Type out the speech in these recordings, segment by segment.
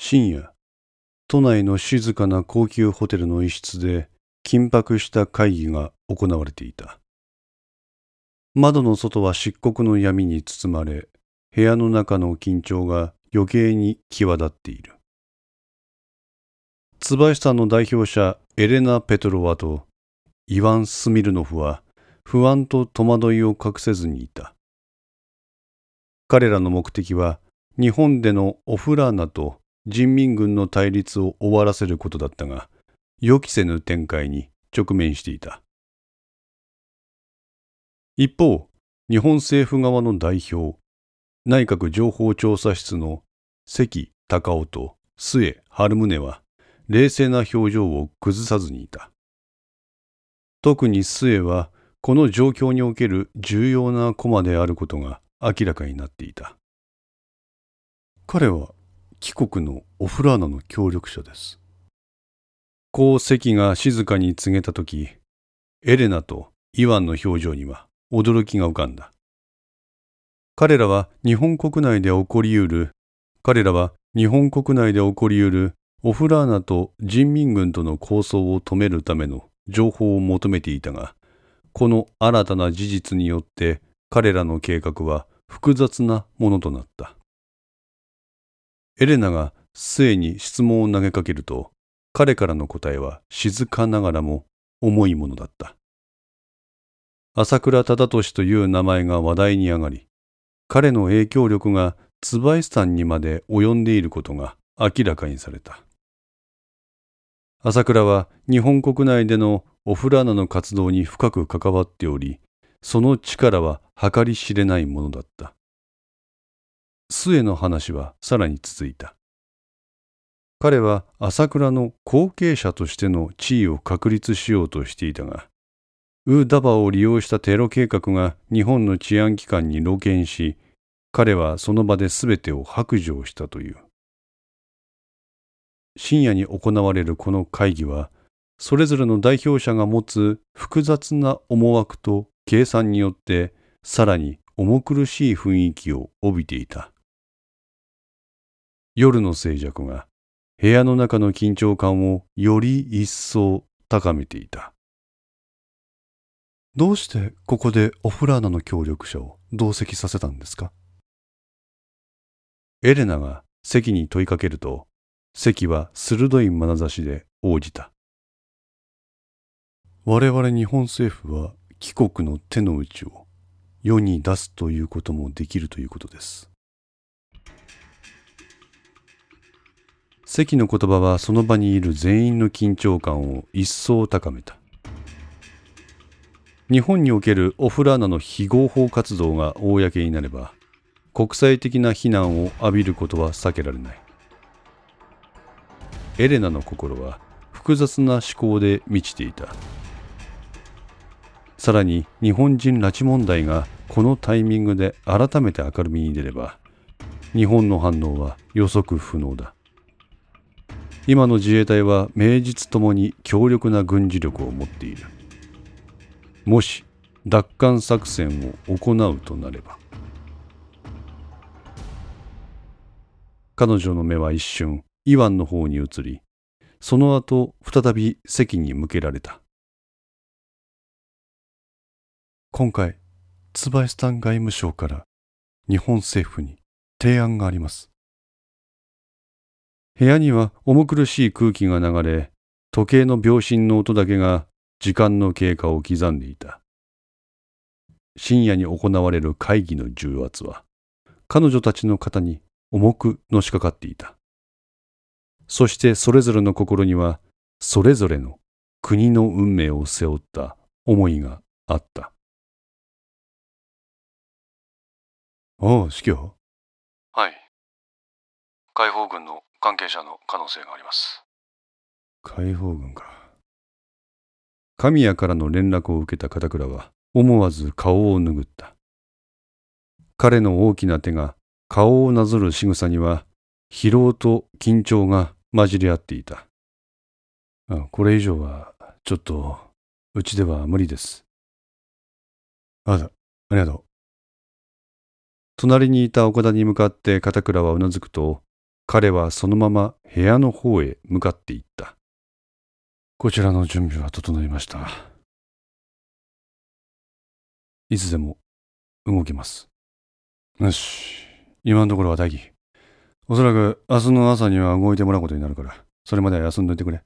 深夜、都内の静かな高級ホテルの一室で緊迫した会議が行われていた。窓の外は漆黒の闇に包まれ、部屋の中の緊張が余計に際立っている。椿さんの代表者エレナ・ペトロワとイワン・スミルノフは不安と戸惑いを隠せずにいた。彼らの目的は日本でのオフラーナと人民軍の対立を終わらせることだったが、予期せぬ展開に直面していた。一方、日本政府側の代表、内閣情報調査室の関隆夫と末春宗は、冷静な表情を崩さずにいた。特に末は、この状況における重要な駒であることが明らかになっていた。彼は帰国のオフラーナの協力者です。こう関が静かに告げたとき、エレナとイワンの表情には驚きが浮かんだ。彼らは日本国内で起こりうる、彼らは日本国内で起こりうるオフラーナと人民軍との抗争を止めるための情報を求めていたが、この新たな事実によって彼らの計画は複雑なものとなった。エレナが末に質問を投げかけると、彼からの答えは静かながらも重いものだった。朝倉忠俊という名前が話題に上がり、彼の影響力が椿さんにまで及んでいることが明らかにされた。朝倉は日本国内でのオフラーナの活動に深く関わっており、その力は計り知れないものだった。末の話はさらに続いた。彼は朝倉の後継者としての地位を確立しようとしていたが、ウーダバを利用したテロ計画が日本の治安機関に露見し、彼はその場で全てを白状したという。深夜に行われるこの会議は、それぞれの代表者が持つ複雑な思惑と計算によって、さらに重苦しい雰囲気を帯びていた。夜の静寂が部屋の中の緊張感をより一層高めていた。どうしてここでオフラーナの協力者を同席させたんですか？エレナが席に問いかけると、席は鋭い眼差しで応じた。我々日本政府は帰国の手の内を世に出すということもできるということです。関の言葉はその場にいる全員の緊張感を一層高めた。日本におけるオフラーナの非合法活動が公になれば、国際的な非難を浴びることは避けられない。エレナの心は複雑な思考で満ちていた。さらに日本人拉致問題がこのタイミングで改めて明るみに出れば、日本の反応は予測不能だ。今の自衛隊は名実ともに強力な軍事力を持っている。もし奪還作戦を行うとなれば。彼女の目は一瞬、イワンの方に移り、その後再び席に向けられた。今回、椿スタン外務省から日本政府に提案があります。部屋には重苦しい空気が流れ、時計の秒針の音だけが時間の経過を刻んでいた。深夜に行われる会議の重圧は、彼女たちの肩に重くのしかかっていた。そしてそれぞれの心には、それぞれの国の運命を背負った思いがあった。ああ、司教はい。解放軍の関係者の可能性があります。解放軍か。神谷からの連絡を受けた片倉は思わず顔を拭った。彼の大きな手が顔をなぞる仕草には疲労と緊張が混じり合っていた。あこれ以上はちょっとうちでは無理です。あだ、ありがとう。隣にいた岡田に向かって片倉はうなずくと彼はそのまま部屋の方へ向かっていった。こちらの準備は整いました。いつでも動けます。よし。今のところは待機。おそらく明日の朝には動いてもらうことになるから、それまでは休んどいてくれ。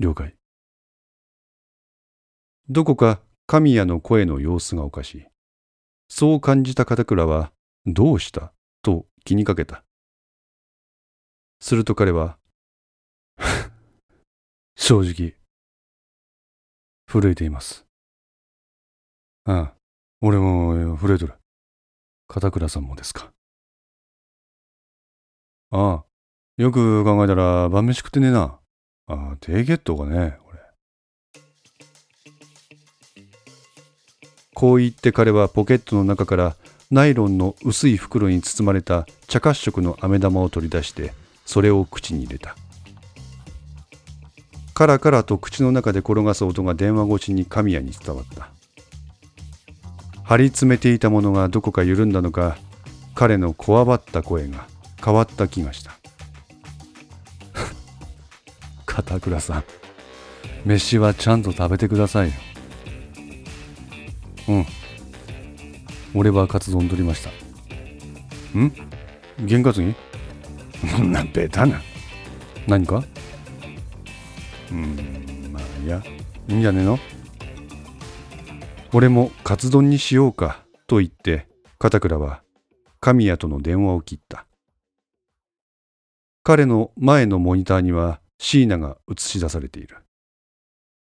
了解。どこか神谷の声の様子がおかしい。そう感じた片倉は、どうした？気にかけた。すると彼は、正直、震えています。ああ、俺も震えとる。片倉さんもですか。ああ、よく考えたら晩飯食ってねえな。ああ、低血糖がね、俺。こう言って彼はポケットの中からナイロンの薄い袋に包まれた茶褐色の飴玉を取り出してそれを口に入れた。カラカラと口の中で転がす音が電話越しに神谷に伝わった。張り詰めていたものがどこか緩んだのか彼のこわばった声が変わった気がした。片倉さん飯はちゃんと食べてくださいよ。うん。俺はカツ丼取りました。ん？験担 んなベタな何か？うんまあいや。いいんじゃねえの？俺もカツ丼にしようかと言って片倉は神谷との電話を切った。彼の前のモニターには椎名が映し出されている。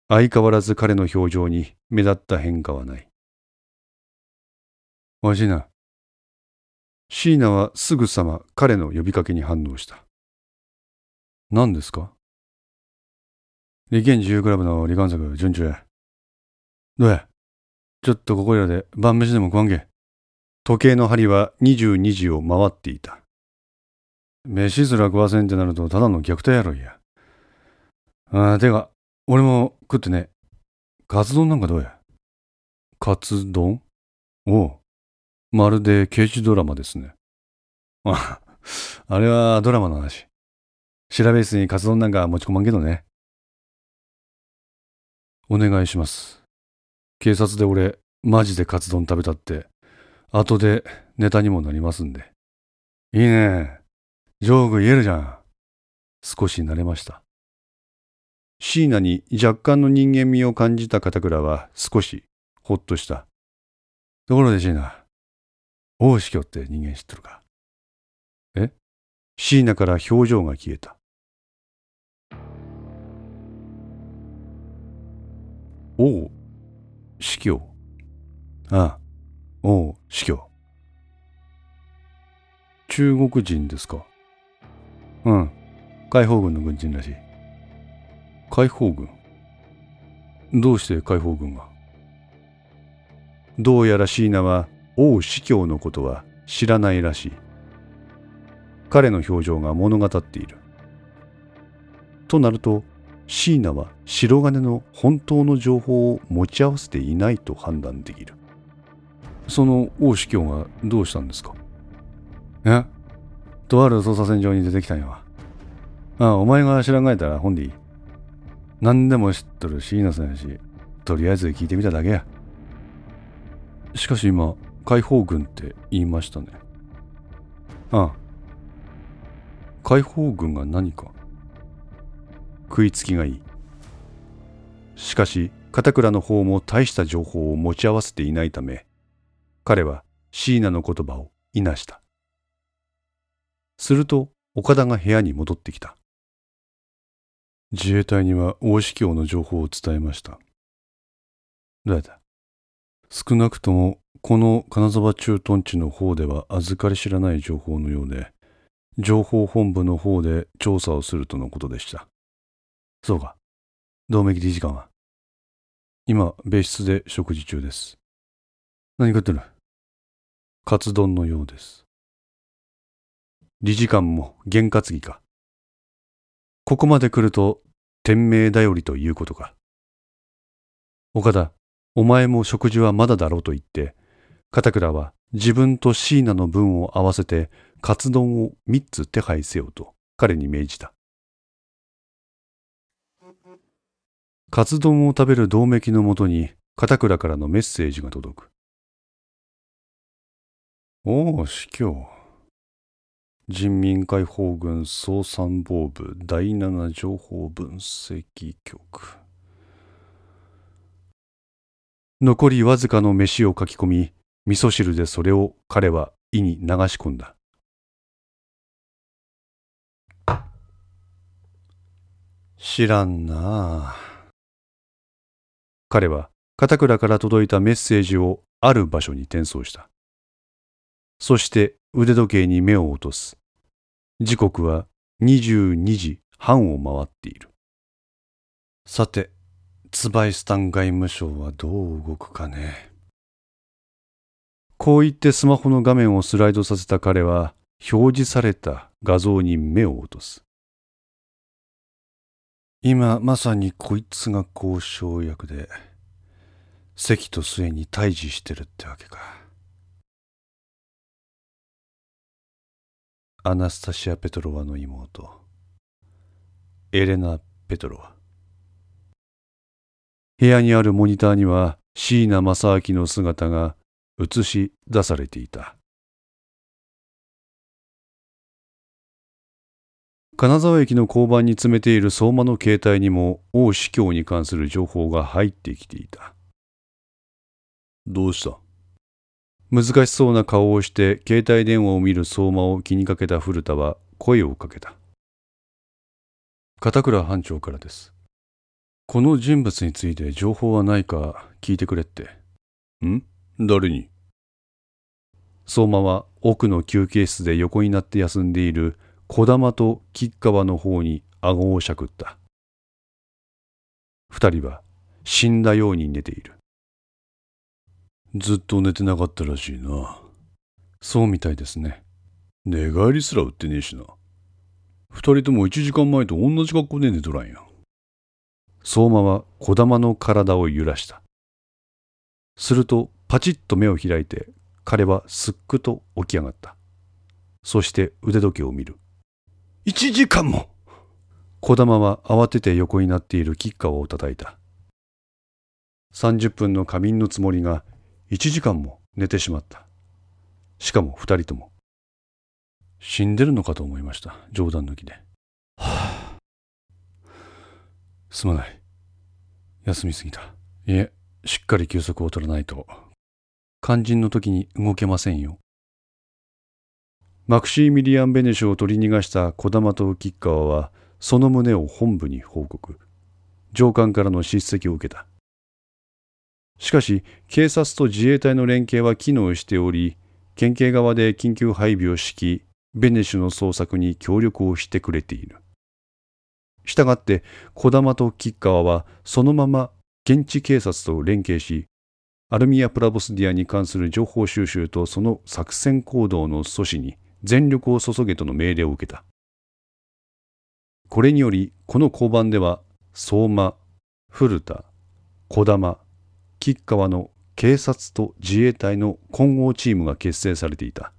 相変わらず彼の表情に目立った変化はないおいしいな。椎名はすぐさま彼の呼びかけに反応した。何ですか？利権自由クラブの離間作順調や。どうや？ちょっとここいらで晩飯でも食わんけ。時計の針は22時を回っていた。飯すら食わせんってなるとただの虐待やろいや。ああ、てか、俺も食ってね。カツ丼なんかどうや？カツ丼？おう。まるで刑事ドラマですね。あ、あれはドラマの話。調べ室にカツ丼なんか持ち込まんけどね。お願いします。警察で俺、マジでカツ丼食べたって、後でネタにもなりますんで。いいね。上手言えるじゃん。少し慣れました。椎名に若干の人間味を感じた片倉は少しほっとした。ところで椎名、大司教って人間知ってるか？え？椎名から表情が消えた。王司教ああ、王司教。中国人ですか？うん、解放軍の軍人らしい。解放軍？どうして解放軍が？どうやら椎名は王司教のことは知らないらしい。彼の表情が物語っている。となると、椎名は白金の本当の情報を持ち合わせていないと判断できる。その王司教がどうしたんですか？え？とある捜査線上に出てきたんやわ。ああ、お前が知らんがえたら本でいい。何でも知っとる椎名さんやし、とりあえず聞いてみただけや。しかし今、解放軍って言いましたね。ああ。解放軍が何か食いつきがいい。しかし、片倉の方も大した情報を持ち合わせていないため、彼は椎名の言葉をいなした。すると、岡田が部屋に戻ってきた。自衛隊には大司教の情報を伝えました。どうやった？少なくともこの金沢駐屯地の方では預かり知らない情報のようで、情報本部の方で調査をするとのことでした。そうか。同盟理事官は今、別室で食事中です。何食ってる？カツ丼のようです。理事官も験担ぎか。ここまで来ると、天命頼りということか。岡田、お前も食事はまだだろうと言って、片倉は自分と椎名の分を合わせてカツ丼を3つ手配せよと彼に命じた。カツ丼を食べる銅맥のもとに片倉からのメッセージが届く。おお、司教。人民解放軍総参謀部第七情報分析局。残りわずかの飯を書き込み、味噌汁でそれを彼は胃に流し込んだ。知らんなあ。彼は片倉から届いたメッセージをある場所に転送した。そして腕時計に目を落とす。時刻は22時半を回っている。さて、ツバイスタン外務省はどう動くかね。こう言ってスマホの画面をスライドさせた彼は表示された画像に目を落とす。今まさにこいつが交渉役で関と末に対峙してるってわけか。アナスタシア・ペトロワの妹。エレナ・ペトロワ。部屋にあるモニターには椎名正明の姿が映し出されていた金沢駅の交番に詰めている相馬の携帯にも王司教に関する情報が入ってきていた。どうした？難しそうな顔をして携帯電話を見る相馬を気にかけた古田は声をかけた。片倉班長からです。この人物について情報はないか聞いてくれって。ん？誰に？相馬は奥の休憩室で横になって休んでいる小玉と吉川の方に顎をしゃくった。二人は死んだように寝ている。ずっと寝てなかったらしいな。そうみたいですね。寝返りすら打ってねえしな。二人とも一時間前と同じ格好で寝とらんや。相馬は小玉の体を揺らした。するとパチッと目を開いて彼はすっくと起き上がった。そして腕時計を見る。1時間も児玉は慌てて横になっている吉川を叩いた。30分の仮眠のつもりが1時間も寝てしまった。しかも2人とも。死んでるのかと思いました。冗談抜きで。はあ、すまない。休みすぎた。いえ、しっかり休息を取らないと。肝心の時に動けませんよ。マクシーミリアン・ベネシュを取り逃がした児玉と吉川はその旨を本部に報告。上官からの叱責を受けた。しかし警察と自衛隊の連携は機能しており県警側で緊急配備を敷きベネシュの捜索に協力をしてくれている。したがって児玉と吉川はそのまま現地警察と連携しアルミア・プラボスディアに関する情報収集とその作戦行動の阻止に全力を注げとの命令を受けた。これにより、この交番では、相馬、古田、児玉、吉川の警察と自衛隊の混合チームが結成されていた。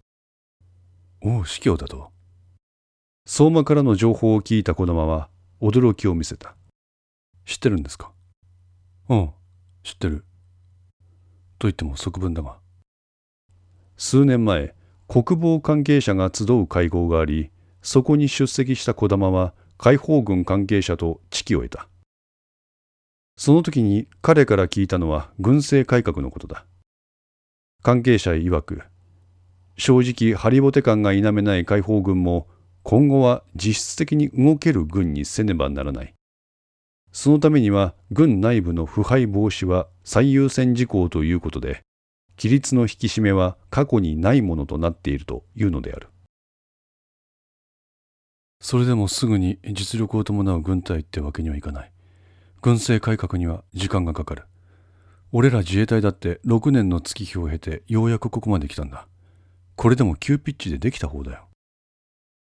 おお、司教だと。相馬からの情報を聞いた児玉は驚きを見せた。知ってるんですか？うん、知ってる。と言っても側分だが。数年前、国防関係者が集う会合があり、そこに出席した児玉は解放軍関係者と知己を得た。その時に彼から聞いたのは軍政改革のことだ。関係者曰く、正直ハリボテ感が否めない解放軍も今後は実質的に動ける軍にせねばならない。そのためには軍内部の腐敗防止は最優先事項ということで、規律の引き締めは過去にないものとなっているというのである。それでもすぐに実力を伴う軍隊ってわけにはいかない。軍政改革には時間がかかる。俺ら自衛隊だって6年の月日を経てようやくここまで来たんだ。これでも急ピッチでできた方だよ。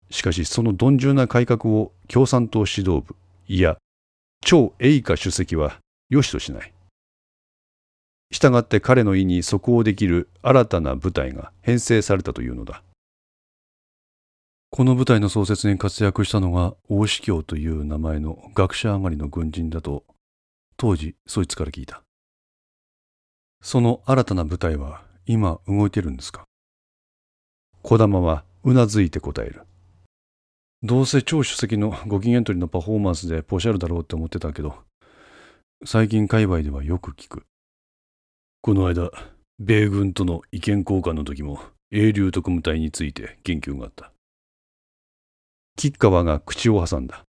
しかしその鈍重な改革を共産党指導部、いや、超栄華主席は良しとしない。したがって彼の意に即応できる新たな部隊が編成されたというのだ。この部隊の創設に活躍したのが大司教という名前の学者上がりの軍人だと当時そいつから聞いた。その新たな部隊は今動いてるんですか？小玉はうなずいて答える。どうせ超主席のご機嫌取りのパフォーマンスでポシャルだろうって思ってたけど、最近界隈ではよく聞く。この間、米軍との意見交換の時も英流特務隊について言及があった。吉川が口を挟んだ。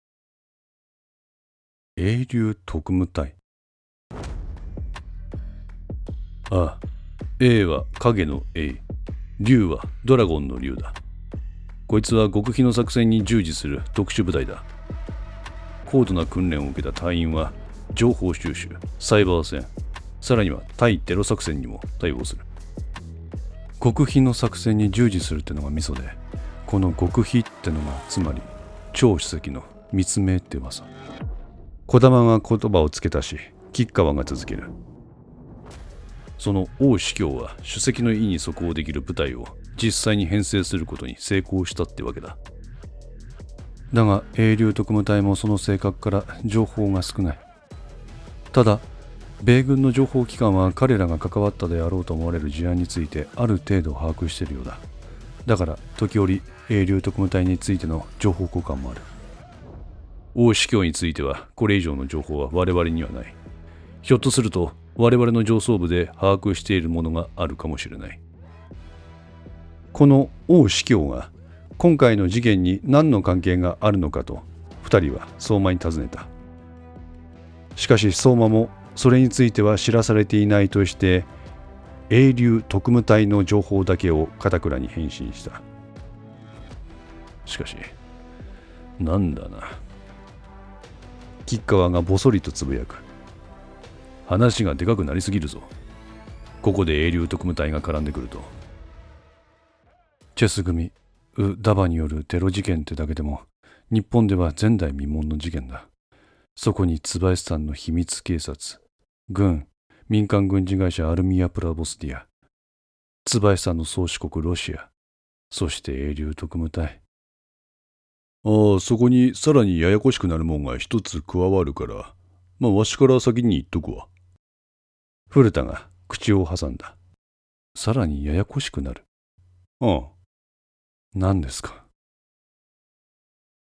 英流特務隊ああ、A は影の A、竜はドラゴンの竜だ。こいつは極秘の作戦に従事する特殊部隊だ。高度な訓練を受けた隊員は情報収集、サイバー戦、さらには対テロ作戦にも対応する。極秘の作戦に従事するってのがミソで、この極秘ってのがつまり超主席の密命って噂。児玉が言葉をつけたし、吉川が続ける。その王司教は主席の意に即応できる部隊を実際に編成することに成功したってわけだ。だが英流特務隊もその性格から情報が少ない。ただ、米軍の情報機関は彼らが関わったであろうと思われる事案についてある程度把握しているようだ。だから時折英流特務隊についての情報交換もある。王司教についてはこれ以上の情報は我々にはない。ひょっとすると我々の上層部で把握しているものがあるかもしれない。この王司教が今回の事件に何の関係があるのかと2人は相馬に尋ねた。しかし相馬もそれについては知らされていないとして英流特務隊の情報だけを片倉に返信した。しかしなんだな。吉川がぼそりとつぶやく。話がでかくなりすぎるぞ。ここで英流特務隊が絡んでくると。チェス組ウ・ダバによるテロ事件ってだけでも日本では前代未聞の事件だそこに椿さんの秘密警察軍、民間軍事会社アルミア・プラボスディア、椿さんの宗主国ロシア、そして英流特務隊。ああ、そこにさらにややこしくなるもんが一つ加わるから、まあわしから先に言っとくわ。古田が口を挟んだ。さらにややこしくなる。ああ。何ですか？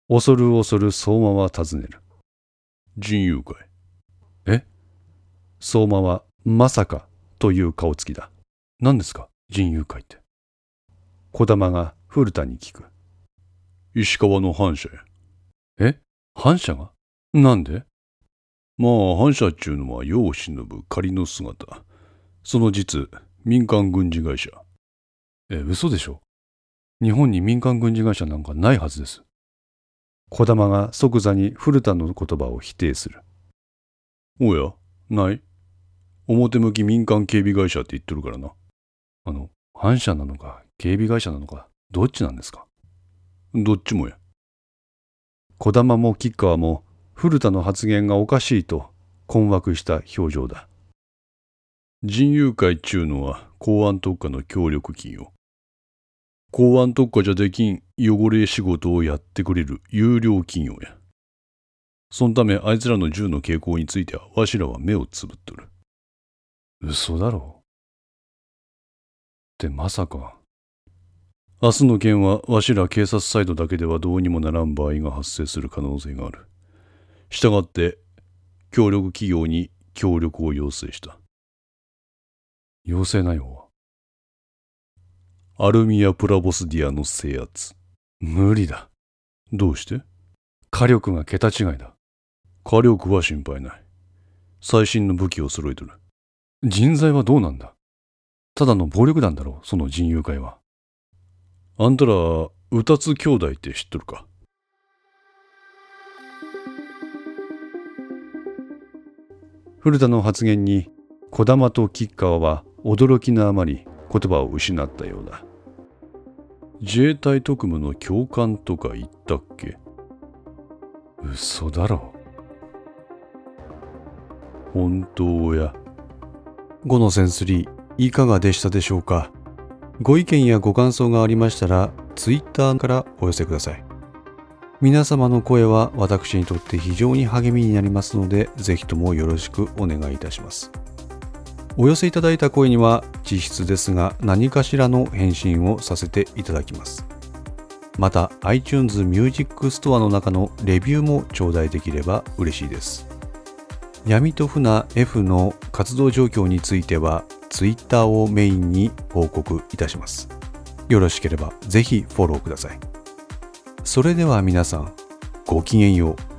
恐る恐る相馬は尋ねる。人友会。え？相馬はまさかという顔つきだ。何ですか？人友会って。児玉が古田に聞く。石川の反社や。え？反社が？なんで？まあ反社っちゅうのは世を忍ぶ仮の姿。その実、民間軍事会社。え、嘘でしょ？日本に民間軍事会社なんかないはずです。児玉が即座に古田の言葉を否定する。おや、ない表向き民間警備会社って言ってるからな。あの、反社なのか警備会社なのか、どっちなんですか？どっちもや。児玉も吉川も古田の発言がおかしいと困惑した表情だ。人友会っちゅうのは公安特化の協力企業。公安特化じゃできん汚れ仕事をやってくれる有料企業や。そのためあいつらの銃の傾向についてはわしらは目をつぶっとる。嘘だろってまさか。明日の件はわしら警察サイドだけではどうにもならん場合が発生する可能性がある。したがって、協力企業に協力を要請した。要請内容は？アルミア・プラボスディアの制圧。無理だ。どうして？火力が桁違いだ。火力は心配ない。最新の武器を揃えとる。人材はどうなんだ？ただの暴力団だろう、その人友会は。あんたら、うたつ兄弟って知っとるか？古田の発言に児玉と吉川は驚きのあまり言葉を失ったようだ自衛隊特務の教官とか言ったっけ嘘だろ。本当や。5のセンスリーいかがでしたでしょうか？ご意見やご感想がありましたら Twitter からお寄せください。皆様の声は私にとって非常に励みになりますのでぜひともよろしくお願いいたします。お寄せいただいた声には実質ですが何かしらの返信をさせていただきます。また iTunes Music Store の中のレビューも頂戴できれば嬉しいです。闇と船 F の活動状況については Twitter をメインに報告いたします。よろしければぜひフォローください。それでは皆さんごきげんよう。